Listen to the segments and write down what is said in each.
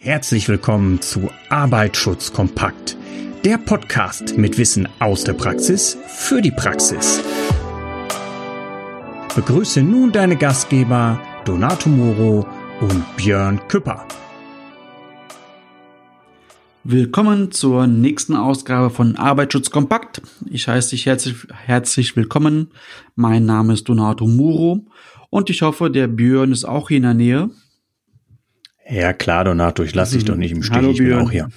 Herzlich willkommen zu Arbeitsschutz kompakt, der Podcast mit Wissen aus der Praxis für die Praxis. Begrüße nun deine Gastgeber Donato Moro und Björn Küpper. Willkommen zur nächsten Ausgabe von Arbeitsschutz kompakt. Ich heiße dich herzlich, herzlich willkommen. Mein Name ist Donato Muro und ich hoffe, der Björn ist auch hier in der Nähe. Ja, klar, Donato, ich lasse dich doch nicht im Stich. Hallo, ich bin Björn. auch hier.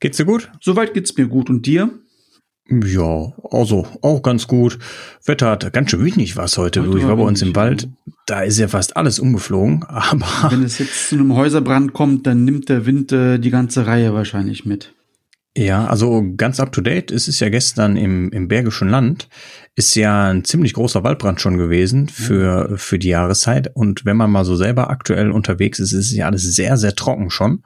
Geht's dir gut? Soweit geht's mir gut. Und dir? Ja, also auch ganz gut. Wetter hat ganz schön wenig was heute. Heute ich war bei uns im Wald. Da ist ja fast alles umgeflogen. Aber Wenn es jetzt zu einem Häuserbrand kommt, dann nimmt der Wind äh, die ganze Reihe wahrscheinlich mit. Ja, also ganz up to date. Es ist ja gestern im, im Bergischen Land ist ja ein ziemlich großer Waldbrand schon gewesen für, für die Jahreszeit. Und wenn man mal so selber aktuell unterwegs ist, ist es ja alles sehr, sehr trocken schon.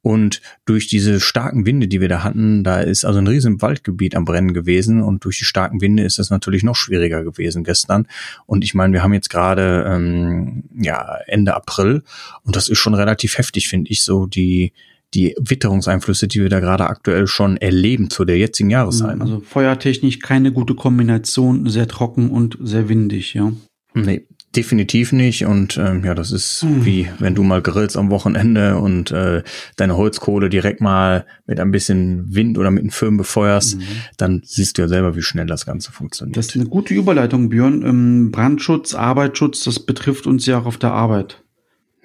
Und durch diese starken Winde, die wir da hatten, da ist also ein riesen Waldgebiet am Brennen gewesen und durch die starken Winde ist das natürlich noch schwieriger gewesen gestern. Und ich meine, wir haben jetzt gerade ähm, ja Ende April und das ist schon relativ heftig, finde ich, so die die Witterungseinflüsse, die wir da gerade aktuell schon erleben zu der jetzigen Jahreszeit. ne? Also feuertechnisch keine gute Kombination, sehr trocken und sehr windig, ja. Nee, definitiv nicht. Und ähm, ja, das ist Hm. wie wenn du mal grillst am Wochenende und äh, deine Holzkohle direkt mal mit ein bisschen Wind oder mit einem Föhn befeuerst, dann siehst du ja selber, wie schnell das Ganze funktioniert. Das ist eine gute Überleitung, Björn. Ähm, Brandschutz, Arbeitsschutz, das betrifft uns ja auch auf der Arbeit.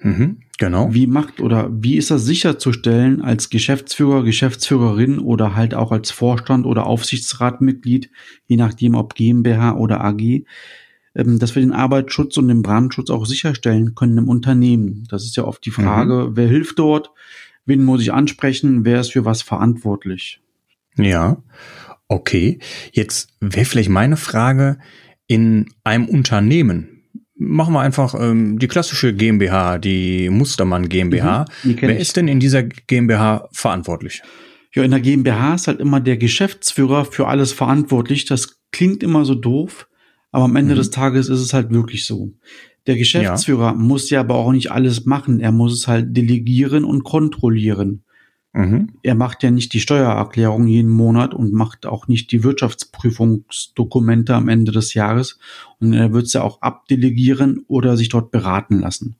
mhm, genau. Wie macht oder wie ist das sicherzustellen als Geschäftsführer, Geschäftsführerin oder halt auch als Vorstand oder Aufsichtsratmitglied, je nachdem ob GmbH oder AG, ähm, dass wir den Arbeitsschutz und den Brandschutz auch sicherstellen können im Unternehmen? Das ist ja oft die Frage, wer hilft dort, wen muss ich ansprechen, wer ist für was verantwortlich? Ja, okay. Jetzt wäre vielleicht meine Frage in einem Unternehmen. Machen wir einfach ähm, die klassische GmbH, die Mustermann GmbH. Mhm, die Wer ich. ist denn in dieser GmbH verantwortlich? Ja, in der GmbH ist halt immer der Geschäftsführer für alles verantwortlich. Das klingt immer so doof, aber am Ende Mhm. des Tages ist es halt wirklich so. Der Geschäftsführer muss ja aber auch nicht alles machen. Er muss es halt delegieren und kontrollieren. Mhm. Er macht ja nicht die Steuererklärung jeden Monat und macht auch nicht die Wirtschaftsprüfungsdokumente am Ende des Jahres. Und er wird es ja auch abdelegieren oder sich dort beraten lassen.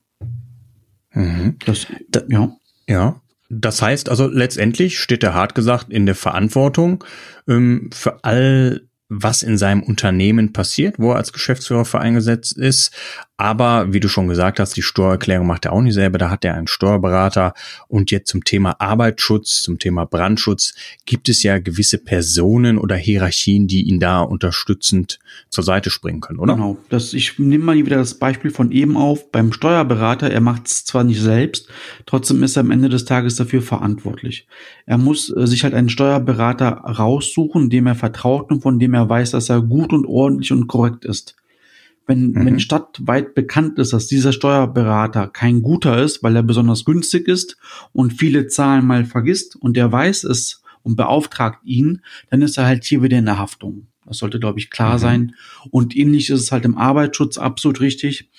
Mhm. Das, Da- ja. Ja, das heißt also letztendlich steht er hart gesagt in der Verantwortung ähm, für all was in seinem Unternehmen passiert, wo er als Geschäftsführer für eingesetzt ist. Aber wie du schon gesagt hast, die Steuererklärung macht er auch nicht selber, da hat er einen Steuerberater. Und jetzt zum Thema Arbeitsschutz, zum Thema Brandschutz gibt es ja gewisse Personen oder Hierarchien, die ihn da unterstützend zur Seite springen können, oder? Genau. Das, ich nehme mal wieder das Beispiel von eben auf. Beim Steuerberater, er macht es zwar nicht selbst, trotzdem ist er am Ende des Tages dafür verantwortlich. Er muss äh, sich halt einen Steuerberater raussuchen, dem er vertraut und von dem er weiß, dass er gut und ordentlich und korrekt ist. Wenn, Mhm. wenn stadtweit bekannt ist, dass dieser Steuerberater kein guter ist, weil er besonders günstig ist und viele Zahlen mal vergisst und er weiß es und beauftragt ihn, dann ist er halt hier wieder in der Haftung. Das sollte, glaube ich, klar Mhm. sein. Und ähnlich ist es halt im Arbeitsschutz absolut richtig.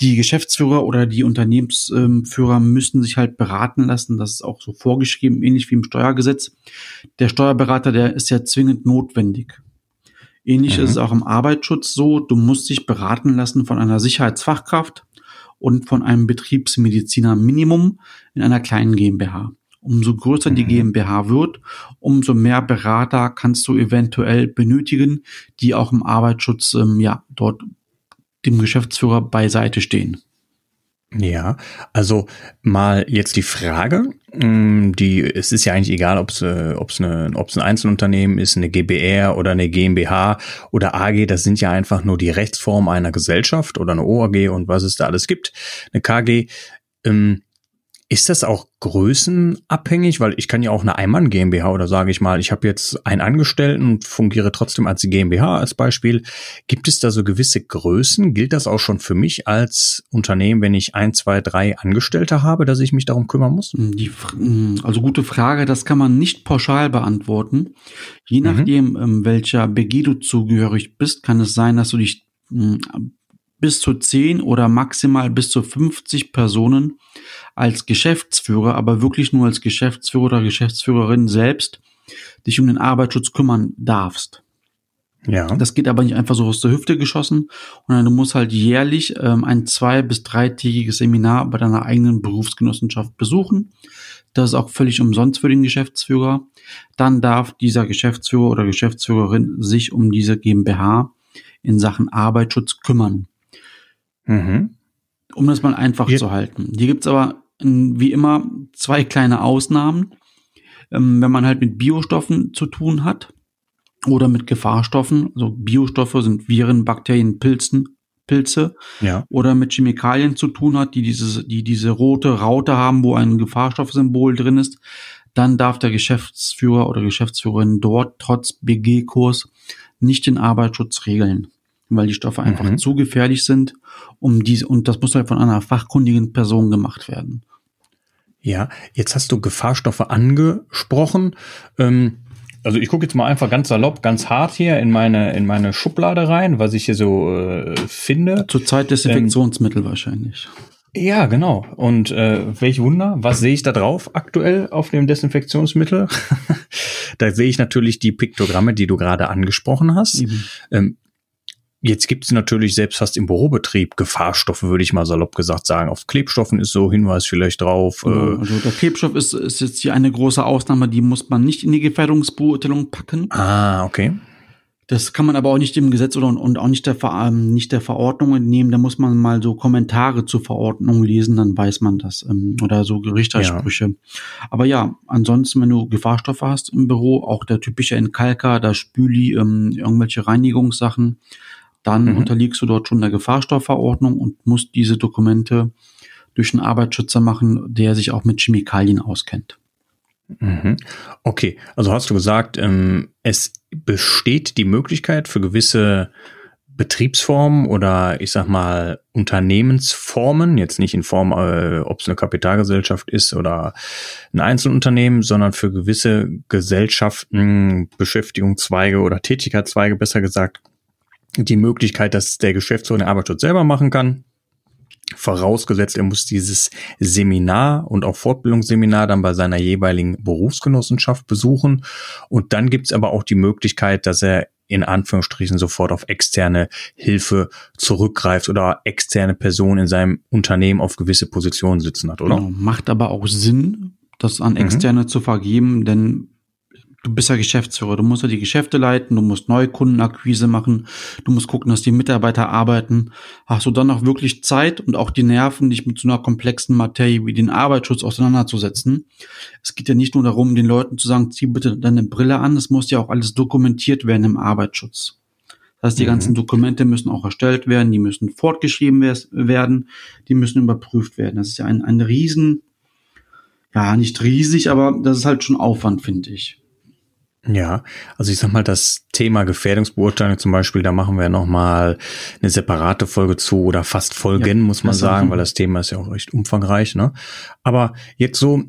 Die Geschäftsführer oder die Unternehmensführer müssen sich halt beraten lassen. Das ist auch so vorgeschrieben, ähnlich wie im Steuergesetz. Der Steuerberater, der ist ja zwingend notwendig. Ähnlich Mhm. ist es auch im Arbeitsschutz so. Du musst dich beraten lassen von einer Sicherheitsfachkraft und von einem Betriebsmediziner Minimum in einer kleinen GmbH. Umso größer die Mhm. GmbH wird, umso mehr Berater kannst du eventuell benötigen, die auch im Arbeitsschutz ähm, ja dort dem Geschäftsführer beiseite stehen. Ja, also mal jetzt die Frage, mh, die es ist ja eigentlich egal, ob es äh, ob es eine ob es ein Einzelunternehmen ist, eine GbR oder eine GmbH oder AG, das sind ja einfach nur die Rechtsform einer Gesellschaft oder eine OAG und was es da alles gibt, eine KG. Ähm, ist das auch größenabhängig? Weil ich kann ja auch eine Einmann GmbH oder sage ich mal, ich habe jetzt einen Angestellten und fungiere trotzdem als GmbH als Beispiel. Gibt es da so gewisse Größen? Gilt das auch schon für mich als Unternehmen, wenn ich ein, zwei, drei Angestellte habe, dass ich mich darum kümmern muss? Die, Fr- mh, also gute Frage, das kann man nicht pauschal beantworten. Je Mhm. nachdem, ähm, welcher BG du zugehörig bist, kann es sein, dass du dich mh, bis zu 10 oder maximal bis zu 50 Personen als Geschäftsführer, aber wirklich nur als Geschäftsführer oder Geschäftsführerin selbst dich um den Arbeitsschutz kümmern darfst. Ja. Das geht aber nicht einfach so aus der Hüfte geschossen, sondern du musst halt jährlich ähm, ein zwei- bis dreitägiges Seminar bei deiner eigenen Berufsgenossenschaft besuchen. Das ist auch völlig umsonst für den Geschäftsführer. Dann darf dieser Geschäftsführer oder Geschäftsführerin sich um diese GmbH in Sachen Arbeitsschutz kümmern. Mhm. Um das mal einfach ja. zu halten. Hier gibt's aber wie immer zwei kleine Ausnahmen. Ähm, wenn man halt mit Biostoffen zu tun hat oder mit Gefahrstoffen, also Biostoffe sind Viren, Bakterien, Pilzen, Pilze ja. oder mit Chemikalien zu tun hat, die diese, die diese rote Raute haben, wo ein Gefahrstoffsymbol drin ist, dann darf der Geschäftsführer oder Geschäftsführerin dort trotz BG-Kurs nicht den Arbeitsschutz regeln, weil die Stoffe einfach mhm. zu gefährlich sind, um diese, und das muss halt von einer fachkundigen Person gemacht werden. Ja, jetzt hast du Gefahrstoffe angesprochen. Ähm, also ich gucke jetzt mal einfach ganz salopp, ganz hart hier in meine in meine Schublade rein, was ich hier so äh, finde. Zurzeit Desinfektionsmittel ähm, wahrscheinlich. Ja, genau. Und äh, welch Wunder, was sehe ich da drauf aktuell auf dem Desinfektionsmittel? da sehe ich natürlich die Piktogramme, die du gerade angesprochen hast. Ähm, Jetzt gibt es natürlich selbst fast im Bürobetrieb Gefahrstoffe, würde ich mal salopp gesagt sagen. Auf Klebstoffen ist so Hinweis vielleicht drauf. Genau, äh, also der Klebstoff ist, ist jetzt hier eine große Ausnahme, die muss man nicht in die Gefährdungsbeurteilung packen. Ah, okay. Das kann man aber auch nicht im Gesetz oder und auch nicht der, ähm, nicht der Verordnung entnehmen. Da muss man mal so Kommentare zur Verordnung lesen, dann weiß man das. Ähm, oder so Gerichtssprüche. Ja. Aber ja, ansonsten, wenn du Gefahrstoffe hast im Büro, auch der typische Entkalker, der Spüli, ähm, irgendwelche Reinigungssachen, dann mhm. unterliegst du dort schon der Gefahrstoffverordnung und musst diese Dokumente durch einen Arbeitsschützer machen, der sich auch mit Chemikalien auskennt. Mhm. Okay, also hast du gesagt, ähm, es besteht die Möglichkeit für gewisse Betriebsformen oder ich sag mal Unternehmensformen, jetzt nicht in Form, äh, ob es eine Kapitalgesellschaft ist oder ein Einzelunternehmen, sondern für gewisse Gesellschaften, Beschäftigungszweige oder Tätigkeitszweige besser gesagt, die Möglichkeit, dass der Geschäftsführer den Arbeitsschutz selber machen kann. Vorausgesetzt, er muss dieses Seminar und auch Fortbildungsseminar dann bei seiner jeweiligen Berufsgenossenschaft besuchen. Und dann gibt's aber auch die Möglichkeit, dass er in Anführungsstrichen sofort auf externe Hilfe zurückgreift oder externe Personen in seinem Unternehmen auf gewisse Positionen sitzen hat, oder? Genau, macht aber auch Sinn, das an mhm. externe mhm. zu vergeben, denn du bist ja Geschäftsführer, du musst ja die Geschäfte leiten, du musst Neukundenakquise machen, du musst gucken, dass die Mitarbeiter arbeiten. Hast du dann auch wirklich Zeit und auch die Nerven, dich mit so einer komplexen Materie wie den Arbeitsschutz auseinanderzusetzen? Es geht ja nicht nur darum, den Leuten zu sagen, zieh bitte deine Brille an, es muss ja auch alles dokumentiert werden im Arbeitsschutz. Das heißt, die mhm. ganzen Dokumente müssen auch erstellt werden, die müssen fortgeschrieben werden, die müssen überprüft werden. Das ist ja ein, ein Riesen, ja, nicht riesig, aber das ist halt schon Aufwand, finde ich. Ja, also ich sag mal, das Thema Gefährdungsbeurteilung zum Beispiel, da machen wir nochmal eine separate Folge zu oder fast Folgen, ja, muss man sagen, weil das Thema ist ja auch recht umfangreich, ne? Aber jetzt so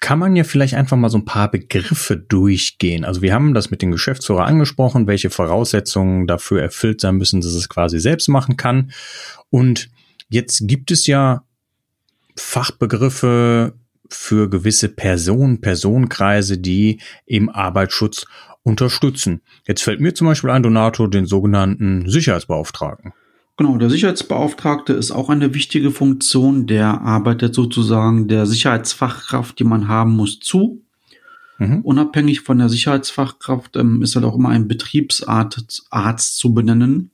kann man ja vielleicht einfach mal so ein paar Begriffe durchgehen. Also wir haben das mit dem Geschäftsführer angesprochen, welche Voraussetzungen dafür erfüllt sein müssen, dass es quasi selbst machen kann. Und jetzt gibt es ja Fachbegriffe, für gewisse Personen, Personenkreise, die im Arbeitsschutz unterstützen. Jetzt fällt mir zum Beispiel ein, Donato, den sogenannten Sicherheitsbeauftragten. Genau, der Sicherheitsbeauftragte ist auch eine wichtige Funktion. Der arbeitet sozusagen der Sicherheitsfachkraft, die man haben muss, zu. Mhm. Unabhängig von der Sicherheitsfachkraft ähm, ist halt auch immer ein Betriebsarzt Arzt zu benennen.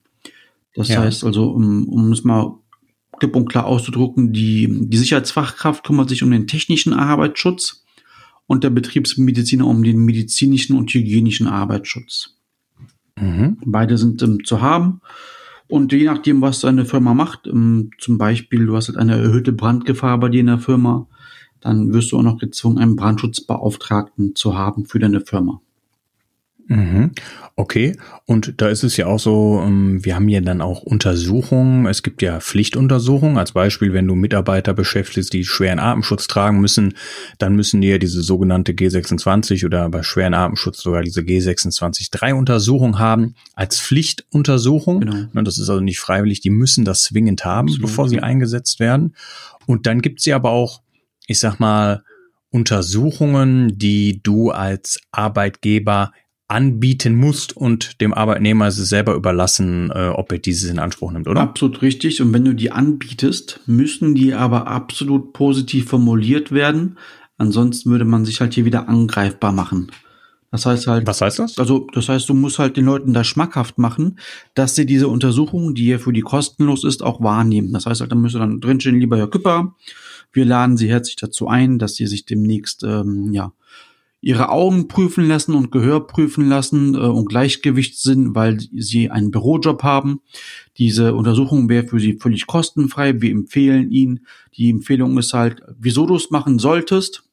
Das ja. heißt also, um, um es mal klipp und klar auszudrucken, die, die Sicherheitsfachkraft kümmert sich um den technischen Arbeitsschutz und der Betriebsmediziner um den medizinischen und hygienischen Arbeitsschutz. Mhm. Beide sind ähm, zu haben. Und je nachdem, was deine Firma macht, ähm, zum Beispiel, du hast halt eine erhöhte Brandgefahr bei dir in der Firma, dann wirst du auch noch gezwungen, einen Brandschutzbeauftragten zu haben für deine Firma. Mhm. Okay, und da ist es ja auch so, ähm, wir haben ja dann auch Untersuchungen. Es gibt ja Pflichtuntersuchungen. Als Beispiel, wenn du Mitarbeiter beschäftigst, die schweren Atemschutz tragen müssen, dann müssen die ja diese sogenannte G26 oder bei schweren Atemschutz sogar diese G26-3-Untersuchung haben als Pflichtuntersuchung. Genau. Das ist also nicht freiwillig. Die müssen das zwingend haben, Absolut. bevor sie eingesetzt werden. Und dann gibt es ja aber auch, ich sag mal, Untersuchungen, die du als Arbeitgeber anbieten musst und dem Arbeitnehmer es selber überlassen, äh, ob er dieses in Anspruch nimmt, oder? Absolut richtig. Und wenn du die anbietest, müssen die aber absolut positiv formuliert werden. Ansonsten würde man sich halt hier wieder angreifbar machen. Das heißt halt. Was heißt das? Also, das heißt, du musst halt den Leuten da schmackhaft machen, dass sie diese Untersuchung, die ja für die kostenlos ist, auch wahrnehmen. Das heißt halt, da müsste dann drinstehen, lieber Herr Küpper, wir laden Sie herzlich dazu ein, dass Sie sich demnächst, ähm, ja, ihre Augen prüfen lassen und Gehör prüfen lassen äh, und Gleichgewicht sind, weil sie einen Bürojob haben. Diese Untersuchung wäre für sie völlig kostenfrei. Wir empfehlen ihnen. Die Empfehlung ist halt, wieso du es machen solltest.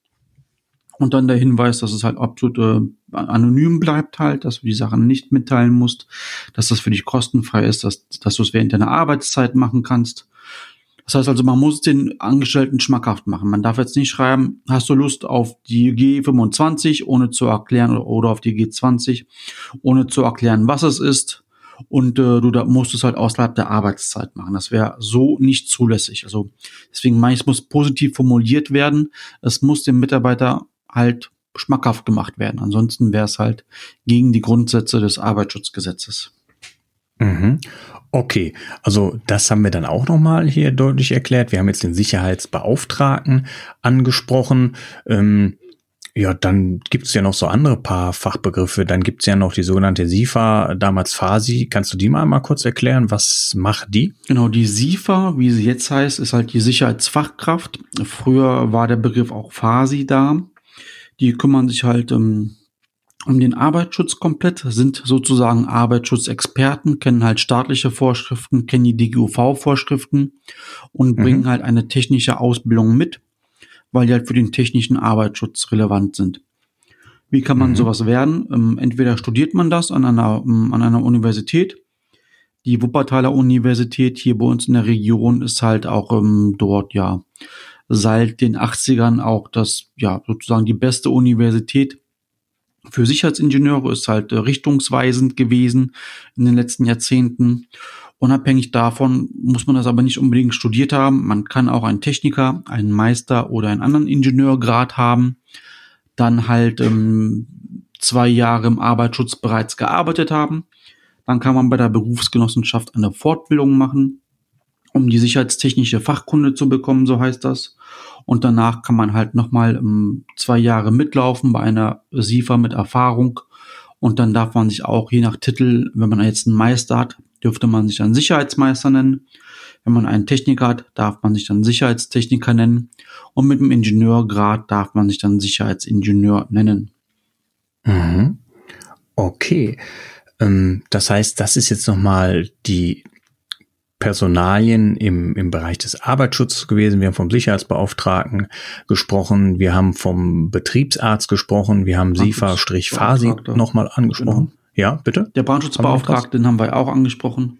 Und dann der Hinweis, dass es halt absolut äh, anonym bleibt halt, dass du die Sachen nicht mitteilen musst, dass das für dich kostenfrei ist, dass, dass du es während deiner Arbeitszeit machen kannst. Das heißt also, man muss den Angestellten schmackhaft machen. Man darf jetzt nicht schreiben, hast du Lust auf die G25, ohne zu erklären, oder auf die G20, ohne zu erklären, was es ist. Und äh, du da musst es halt außerhalb der Arbeitszeit machen. Das wäre so nicht zulässig. Also deswegen meine ich, es muss positiv formuliert werden. Es muss dem Mitarbeiter halt schmackhaft gemacht werden. Ansonsten wäre es halt gegen die Grundsätze des Arbeitsschutzgesetzes. Mhm. Okay, also das haben wir dann auch nochmal hier deutlich erklärt. Wir haben jetzt den Sicherheitsbeauftragten angesprochen. Ähm, ja, dann gibt es ja noch so andere paar Fachbegriffe. Dann gibt es ja noch die sogenannte SIFA, damals FASI. Kannst du die mal mal kurz erklären? Was macht die? Genau, die SIFA, wie sie jetzt heißt, ist halt die Sicherheitsfachkraft. Früher war der Begriff auch FASI da. Die kümmern sich halt um um den Arbeitsschutz komplett, sind sozusagen Arbeitsschutzexperten, kennen halt staatliche Vorschriften, kennen die DGUV-Vorschriften und mhm. bringen halt eine technische Ausbildung mit, weil die halt für den technischen Arbeitsschutz relevant sind. Wie kann man mhm. sowas werden? Ähm, entweder studiert man das an einer, ähm, an einer Universität. Die Wuppertaler Universität hier bei uns in der Region ist halt auch ähm, dort, ja, seit den 80ern auch das, ja, sozusagen die beste Universität für Sicherheitsingenieure ist halt äh, richtungsweisend gewesen in den letzten Jahrzehnten. Unabhängig davon muss man das aber nicht unbedingt studiert haben. Man kann auch einen Techniker, einen Meister oder einen anderen Ingenieurgrad haben, dann halt ähm, zwei Jahre im Arbeitsschutz bereits gearbeitet haben. Dann kann man bei der Berufsgenossenschaft eine Fortbildung machen, um die sicherheitstechnische Fachkunde zu bekommen, so heißt das. Und danach kann man halt nochmal um, zwei Jahre mitlaufen bei einer SIFA mit Erfahrung. Und dann darf man sich auch je nach Titel, wenn man jetzt einen Meister hat, dürfte man sich dann Sicherheitsmeister nennen. Wenn man einen Techniker hat, darf man sich dann Sicherheitstechniker nennen. Und mit dem Ingenieurgrad darf man sich dann Sicherheitsingenieur nennen. Mhm. Okay. Ähm, das heißt, das ist jetzt nochmal die Personalien im, im Bereich des Arbeitsschutzes gewesen. Wir haben vom Sicherheitsbeauftragten gesprochen. Wir haben vom Betriebsarzt gesprochen. Wir haben SIFA-FASI nochmal angesprochen. Genau. Ja, bitte? Der Brandschutzbeauftragten haben wir auch angesprochen.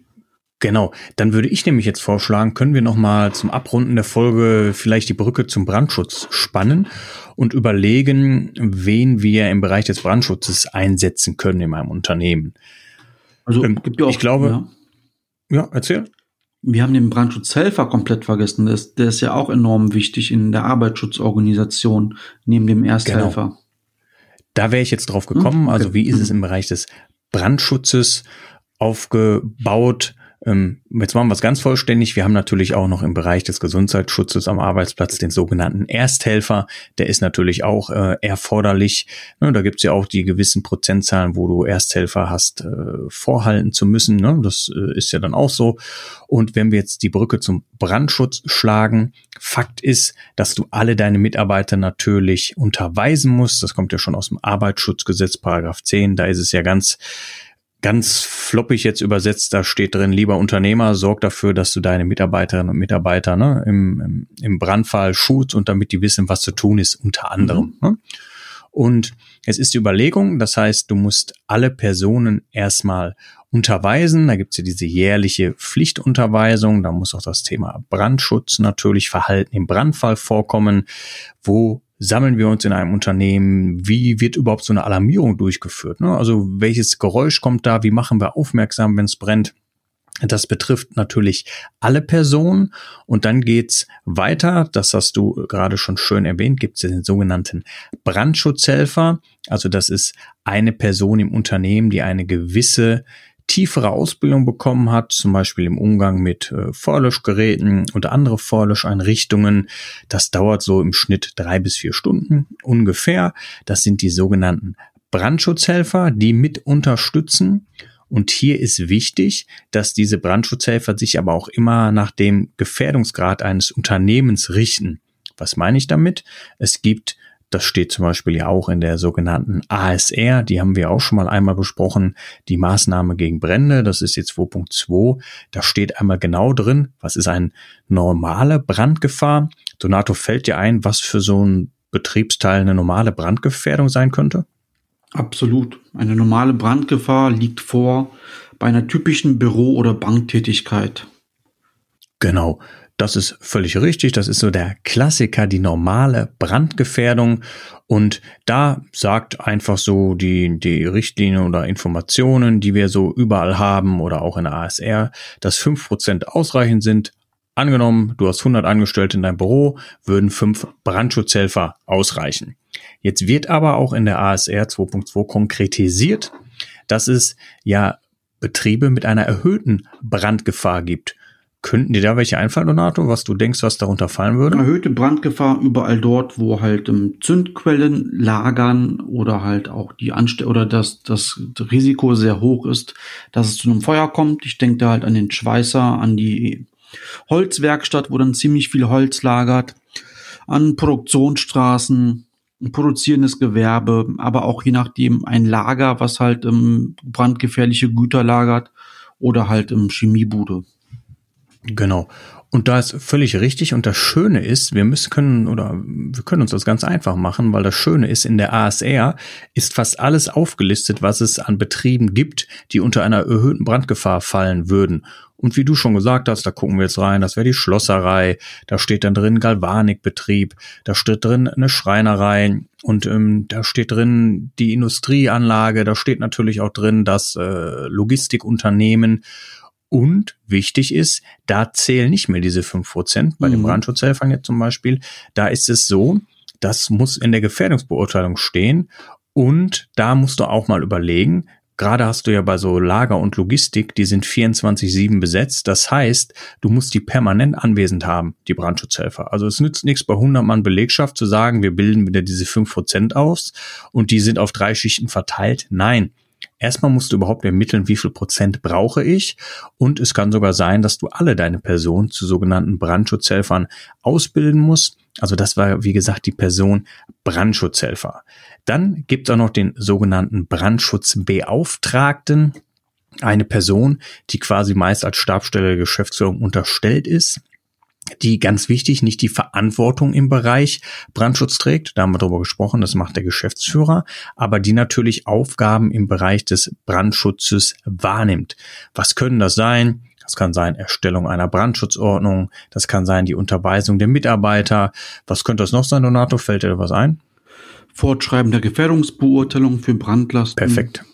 Genau, dann würde ich nämlich jetzt vorschlagen, können wir nochmal zum Abrunden der Folge vielleicht die Brücke zum Brandschutz spannen und überlegen, wen wir im Bereich des Brandschutzes einsetzen können in meinem Unternehmen. Also ähm, gibt ja auch, ich glaube, ja, ja erzähl. Wir haben den Brandschutzhelfer komplett vergessen. Der ist, der ist ja auch enorm wichtig in der Arbeitsschutzorganisation neben dem Ersthelfer. Genau. Da wäre ich jetzt drauf gekommen. Hm, okay. Also wie ist es im Bereich des Brandschutzes aufgebaut? Ähm, jetzt machen wir es ganz vollständig. Wir haben natürlich auch noch im Bereich des Gesundheitsschutzes am Arbeitsplatz den sogenannten Ersthelfer. Der ist natürlich auch äh, erforderlich. Ne, da gibt es ja auch die gewissen Prozentzahlen, wo du Ersthelfer hast, äh, vorhalten zu müssen. Ne? Das äh, ist ja dann auch so. Und wenn wir jetzt die Brücke zum Brandschutz schlagen, Fakt ist, dass du alle deine Mitarbeiter natürlich unterweisen musst. Das kommt ja schon aus dem Arbeitsschutzgesetz, Paragraph 10. Da ist es ja ganz ganz floppig jetzt übersetzt, da steht drin, lieber Unternehmer, sorg dafür, dass du deine Mitarbeiterinnen und Mitarbeiter ne, im, im, Brandfall schulst und damit die wissen, was zu tun ist, unter anderem. Mhm. Ne? Und es ist die Überlegung, das heißt, du musst alle Personen erstmal unterweisen. Da gibt's ja diese jährliche Pflichtunterweisung. Da muss auch das Thema Brandschutz natürlich Verhalten im Brandfall vorkommen. Wo sammeln wir uns in einem Unternehmen? Wie wird überhaupt so eine Alarmierung durchgeführt? Ne? Also welches Geräusch kommt da? Wie machen wir aufmerksam, wenn es brennt? Das betrifft natürlich alle Personen und dann geht's weiter. Das hast du gerade schon schön erwähnt. Gibt es den sogenannten Brandschutzhelfer. Also das ist eine Person im Unternehmen, die eine gewisse tiefere Ausbildung bekommen hat, zum Beispiel im Umgang mit äh, Vorlöschgeräten und andere Vorlöscheinrichtungen. Das dauert so im Schnitt drei bis vier Stunden ungefähr. Das sind die sogenannten Brandschutzhelfer, die mit unterstützen. Und hier ist wichtig, dass diese Brandschutzhelfer sich aber auch immer nach dem Gefährdungsgrad eines Unternehmens richten. Was meine ich damit? Es gibt das steht zum Beispiel ja auch in der sogenannten ASR, die haben wir auch schon mal einmal besprochen, die Maßnahme gegen Brände, das ist jetzt 2.2. Da steht einmal genau drin, was ist eine normale Brandgefahr. Donato, fällt dir ein, was für so ein Betriebsteil eine normale Brandgefährdung sein könnte? Absolut. Eine normale Brandgefahr liegt vor bei einer typischen Büro- oder Banktätigkeit. Genau. Das ist völlig richtig. Das ist so der Klassiker, die normale Brandgefährdung. Und da sagt einfach so die, die Richtlinie oder Informationen, die wir so überall haben oder auch in der ASR, dass fünf Prozent ausreichend sind. Angenommen, du hast 100 Angestellte in deinem Büro, würden fünf Brandschutzhelfer ausreichen. Jetzt wird aber auch in der ASR 2.2 konkretisiert, dass es ja Betriebe mit einer erhöhten Brandgefahr gibt. Könnten dir da welche einfallen, Donato, was du denkst, was darunter fallen würde? Erhöhte Brandgefahr überall dort, wo halt ähm, Zündquellen lagern oder halt auch die Anstell oder das, das Risiko sehr hoch ist, dass es zu einem Feuer kommt. Ich denke da halt an den Schweißer, an die Holzwerkstatt, wo dann ziemlich viel Holz lagert, an Produktionsstraßen, produzierendes Gewerbe, aber auch je nachdem ein Lager, was halt ähm, brandgefährliche Güter lagert oder halt im ähm, Chemiebude. Genau. Und da ist völlig richtig. Und das Schöne ist, wir müssen können oder wir können uns das ganz einfach machen, weil das Schöne ist, in der ASR ist fast alles aufgelistet, was es an Betrieben gibt, die unter einer erhöhten Brandgefahr fallen würden. Und wie du schon gesagt hast, da gucken wir jetzt rein, das wäre die Schlosserei, da steht dann drin Galvanikbetrieb, da steht drin eine Schreinerei und ähm, da steht drin die Industrieanlage, da steht natürlich auch drin das äh, Logistikunternehmen und wichtig ist, da zählen nicht mehr diese fünf Prozent bei mhm. den Brandschutzhelfern jetzt zum Beispiel. Da ist es so, das muss in der Gefährdungsbeurteilung stehen. Und da musst du auch mal überlegen, gerade hast du ja bei so Lager und Logistik, die sind 24-7 besetzt. Das heißt, du musst die permanent anwesend haben, die Brandschutzhelfer. Also es nützt nichts bei 100 Mann Belegschaft zu sagen, wir bilden wieder diese 5% aus und die sind auf drei Schichten verteilt. Nein, Erstmal musst du überhaupt ermitteln, wie viel Prozent brauche ich. Und es kann sogar sein, dass du alle deine Personen zu sogenannten Brandschutzhelfern ausbilden musst. Also das war, wie gesagt, die Person Brandschutzhelfer. Dann gibt es auch noch den sogenannten Brandschutzbeauftragten. Eine Person, die quasi meist als Stabstelle der Geschäftsführung unterstellt ist die ganz wichtig nicht die Verantwortung im Bereich Brandschutz trägt, da haben wir darüber gesprochen, das macht der Geschäftsführer, aber die natürlich Aufgaben im Bereich des Brandschutzes wahrnimmt. Was können das sein? Das kann sein Erstellung einer Brandschutzordnung, das kann sein die Unterweisung der Mitarbeiter. Was könnte das noch sein, Donato? Fällt dir da was ein? Fortschreiben der Gefährdungsbeurteilung für Brandlasten. Perfekt.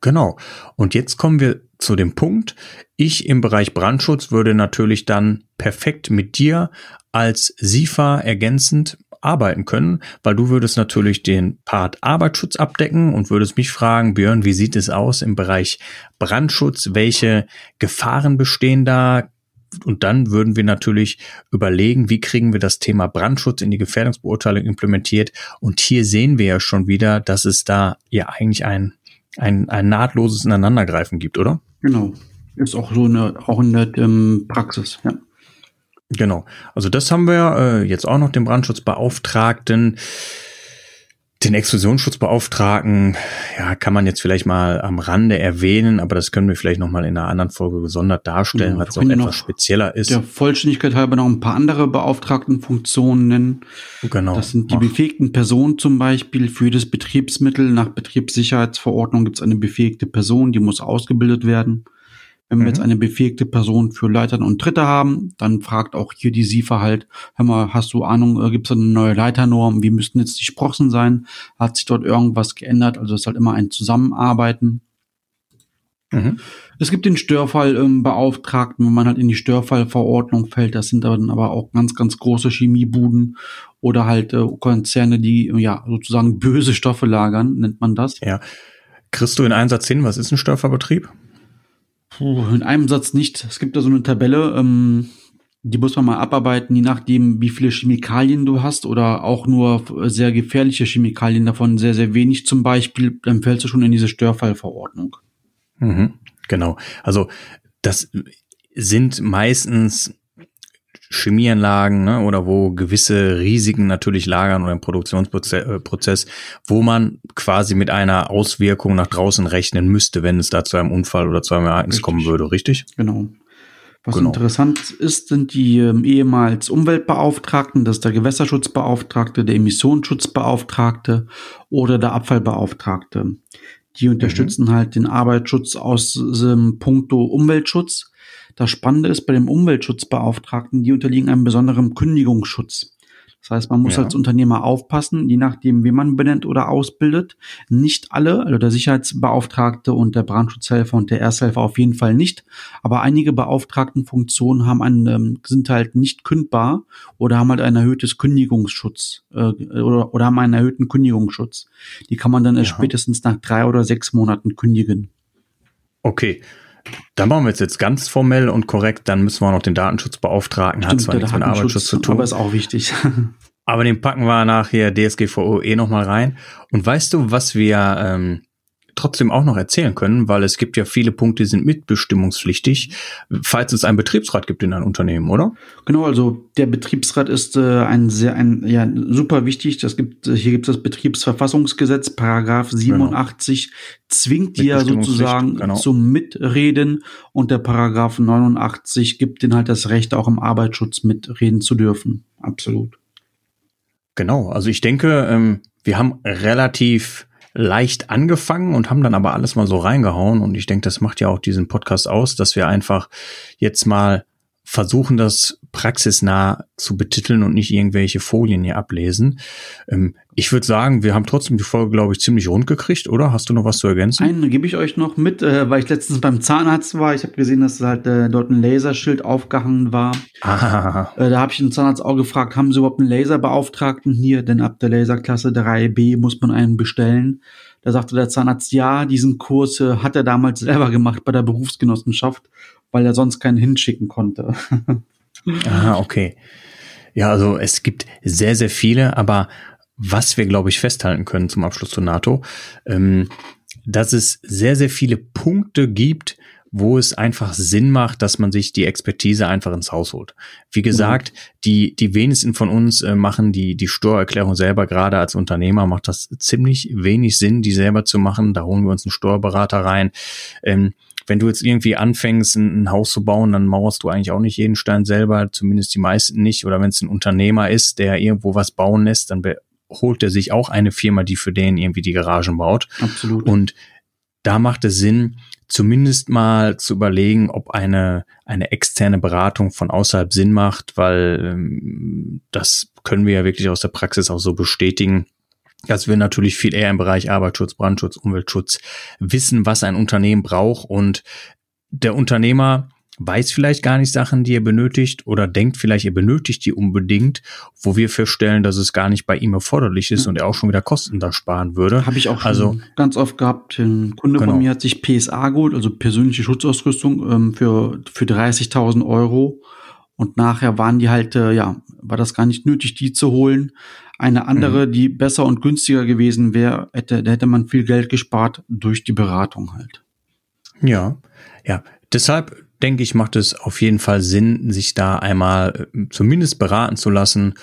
Genau. Und jetzt kommen wir zu dem Punkt. Ich im Bereich Brandschutz würde natürlich dann perfekt mit dir als SIFA ergänzend arbeiten können, weil du würdest natürlich den Part Arbeitsschutz abdecken und würdest mich fragen, Björn, wie sieht es aus im Bereich Brandschutz? Welche Gefahren bestehen da? Und dann würden wir natürlich überlegen, wie kriegen wir das Thema Brandschutz in die Gefährdungsbeurteilung implementiert. Und hier sehen wir ja schon wieder, dass es da ja eigentlich ein ein, ein nahtloses Ineinandergreifen gibt, oder? Genau. Ist auch so eine, auch in der ähm, Praxis, ja. Genau. Also das haben wir äh, jetzt auch noch den Brandschutzbeauftragten. Den Explosionsschutzbeauftragten, ja, kann man jetzt vielleicht mal am Rande erwähnen, aber das können wir vielleicht noch mal in einer anderen Folge gesondert darstellen, ja, weil es auch etwas spezieller ist. Der Vollständigkeit halber noch ein paar andere Beauftragtenfunktionen nennen. Genau. Das sind die Ach. befähigten Personen zum Beispiel für das Betriebsmittel. Nach Betriebssicherheitsverordnung gibt es eine befähigte Person, die muss ausgebildet werden. Wenn wir mhm. jetzt eine befähigte Person für Leitern und Dritte haben, dann fragt auch hier die SIFA halt, hör mal, hast du Ahnung, äh, gibt es eine neue Leiternorm? Wie müssten jetzt die Sprossen sein? Hat sich dort irgendwas geändert? Also es ist halt immer ein Zusammenarbeiten. Mhm. Es gibt den Störfallbeauftragten, ähm, wenn man halt in die Störfallverordnung fällt. Das sind dann aber auch ganz, ganz große Chemiebuden oder halt äh, Konzerne, die ja sozusagen böse Stoffe lagern, nennt man das. Ja. Kriegst du in Einsatz hin, was ist ein Störfallbetrieb? Puh, in einem Satz nicht. Es gibt da so eine Tabelle, ähm, die muss man mal abarbeiten, je nachdem, wie viele Chemikalien du hast oder auch nur sehr gefährliche Chemikalien davon, sehr, sehr wenig zum Beispiel, dann fällst du schon in diese Störfallverordnung. Mhm, genau. Also das sind meistens Chemieanlagen ne, oder wo gewisse Risiken natürlich lagern oder im Produktionsprozess, äh, wo man quasi mit einer Auswirkung nach draußen rechnen müsste, wenn es da zu einem Unfall oder zu einem Ereignis richtig. kommen würde, richtig? Genau. Was genau. interessant ist, sind die ähm, ehemals Umweltbeauftragten, das ist der Gewässerschutzbeauftragte, der Emissionsschutzbeauftragte oder der Abfallbeauftragte. Die unterstützen mhm. halt den Arbeitsschutz aus ähm, puncto Umweltschutz das Spannende ist bei dem Umweltschutzbeauftragten, die unterliegen einem besonderen Kündigungsschutz. Das heißt, man muss ja. als Unternehmer aufpassen, je nachdem, wie man benennt oder ausbildet. Nicht alle, also der Sicherheitsbeauftragte und der Brandschutzhelfer und der Ersthelfer auf jeden Fall nicht. Aber einige Beauftragtenfunktionen haben einen, ähm, sind halt nicht kündbar oder haben halt ein erhöhtes Kündigungsschutz äh, oder, oder haben einen erhöhten Kündigungsschutz. Die kann man dann erst spätestens nach drei oder sechs Monaten kündigen. Okay. Da machen wir jetzt ganz formell und korrekt, dann müssen wir noch den Datenschutzbeauftragten, Stimmt, hat zwar nichts mit Arbeitsschutz zu tun. Aber ist auch wichtig. aber den packen wir nachher DSGVO eh nochmal rein. Und weißt du, was wir ähm, trotzdem auch noch erzählen können, weil es gibt ja viele Punkte, die sind mitbestimmungspflichtig, falls es einen Betriebsrat gibt in einem Unternehmen, oder? Genau, also der Betriebsrat ist äh, ein sehr, ein, ja, super wichtig. Das gibt, hier gibt es das Betriebsverfassungsgesetz, Paragraph 87, genau. zwingt die ja sozusagen genau. zum Mitreden und der Paragraph 89 gibt den halt das Recht, auch im Arbeitsschutz mitreden zu dürfen. Absolut. Genau, also ich denke, ähm, wir haben relativ leicht angefangen und haben dann aber alles mal so reingehauen. Und ich denke, das macht ja auch diesen Podcast aus, dass wir einfach jetzt mal versuchen, das praxisnah zu betiteln und nicht irgendwelche Folien hier ablesen. Ähm, ich würde sagen, wir haben trotzdem die Folge, glaube ich, ziemlich rund gekriegt, oder? Hast du noch was zu ergänzen? Einen gebe ich euch noch mit, äh, weil ich letztens beim Zahnarzt war. Ich habe gesehen, dass halt äh, dort ein Laserschild aufgehangen war. Ah. Äh, da habe ich den Zahnarzt auch gefragt, haben sie überhaupt einen Laserbeauftragten hier? Denn ab der Laserklasse 3b muss man einen bestellen. Da sagte der Zahnarzt, ja, diesen Kurs äh, hat er damals selber gemacht bei der Berufsgenossenschaft, weil er sonst keinen hinschicken konnte. ah, okay. Ja, also es gibt sehr, sehr viele, aber was wir, glaube ich, festhalten können zum Abschluss zur NATO, ähm, dass es sehr, sehr viele Punkte gibt, wo es einfach Sinn macht, dass man sich die Expertise einfach ins Haus holt. Wie gesagt, mhm. die, die wenigsten von uns äh, machen die, die Steuererklärung selber. Gerade als Unternehmer macht das ziemlich wenig Sinn, die selber zu machen. Da holen wir uns einen Steuerberater rein. Ähm, wenn du jetzt irgendwie anfängst, ein, ein, Haus zu bauen, dann mauerst du eigentlich auch nicht jeden Stein selber, zumindest die meisten nicht. Oder wenn es ein Unternehmer ist, der irgendwo was bauen lässt, dann holt er sich auch eine Firma, die für den irgendwie die Garagen baut. Absolut. Und da macht es Sinn, zumindest mal zu überlegen, ob eine, eine externe Beratung von außerhalb Sinn macht, weil ähm, das können wir ja wirklich aus der Praxis auch so bestätigen, dass wir natürlich viel eher im Bereich Arbeitsschutz, Brandschutz, Umweltschutz wissen, was ein Unternehmen braucht und der Unternehmer weiß vielleicht gar nicht Sachen, die er benötigt oder denkt vielleicht, er benötigt die unbedingt, wo wir feststellen, dass es gar nicht bei ihm erforderlich ist ja. und er auch schon wieder Kosten da sparen würde. Habe ich auch also, ganz oft gehabt. Ein Kunde genau. von mir hat sich PSA geholt, also persönliche Schutzausrüstung ähm, für, für 30.000 Euro. Und nachher waren die halt, äh, ja, war das gar nicht nötig, die zu holen. Eine andere, mhm. die besser und günstiger gewesen wäre, hätte, da hätte man viel Geld gespart durch die Beratung halt. Ja, ja. Deshalb denke ich, macht es auf jeden Fall Sinn, sich da einmal äh, zumindest beraten zu lassen.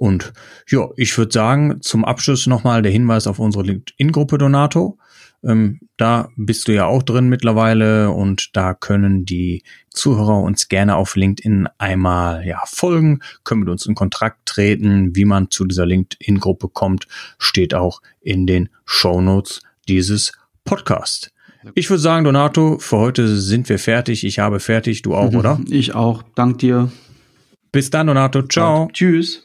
Und ja, ich würde sagen, zum Abschluss nochmal der Hinweis auf unsere LinkedIn-Gruppe Donato. Ähm, da bist du ja auch drin mittlerweile und da können die Zuhörer uns gerne auf LinkedIn einmal ja, folgen, können mit uns in Kontakt treten. Wie man zu dieser LinkedIn-Gruppe kommt, steht auch in den Show Notes dieses Podcasts. Ich würde sagen, Donato, für heute sind wir fertig. Ich habe fertig, du auch, mhm, oder? Ich auch. Dank dir. Bis dann, Donato. Ciao. Und tschüss.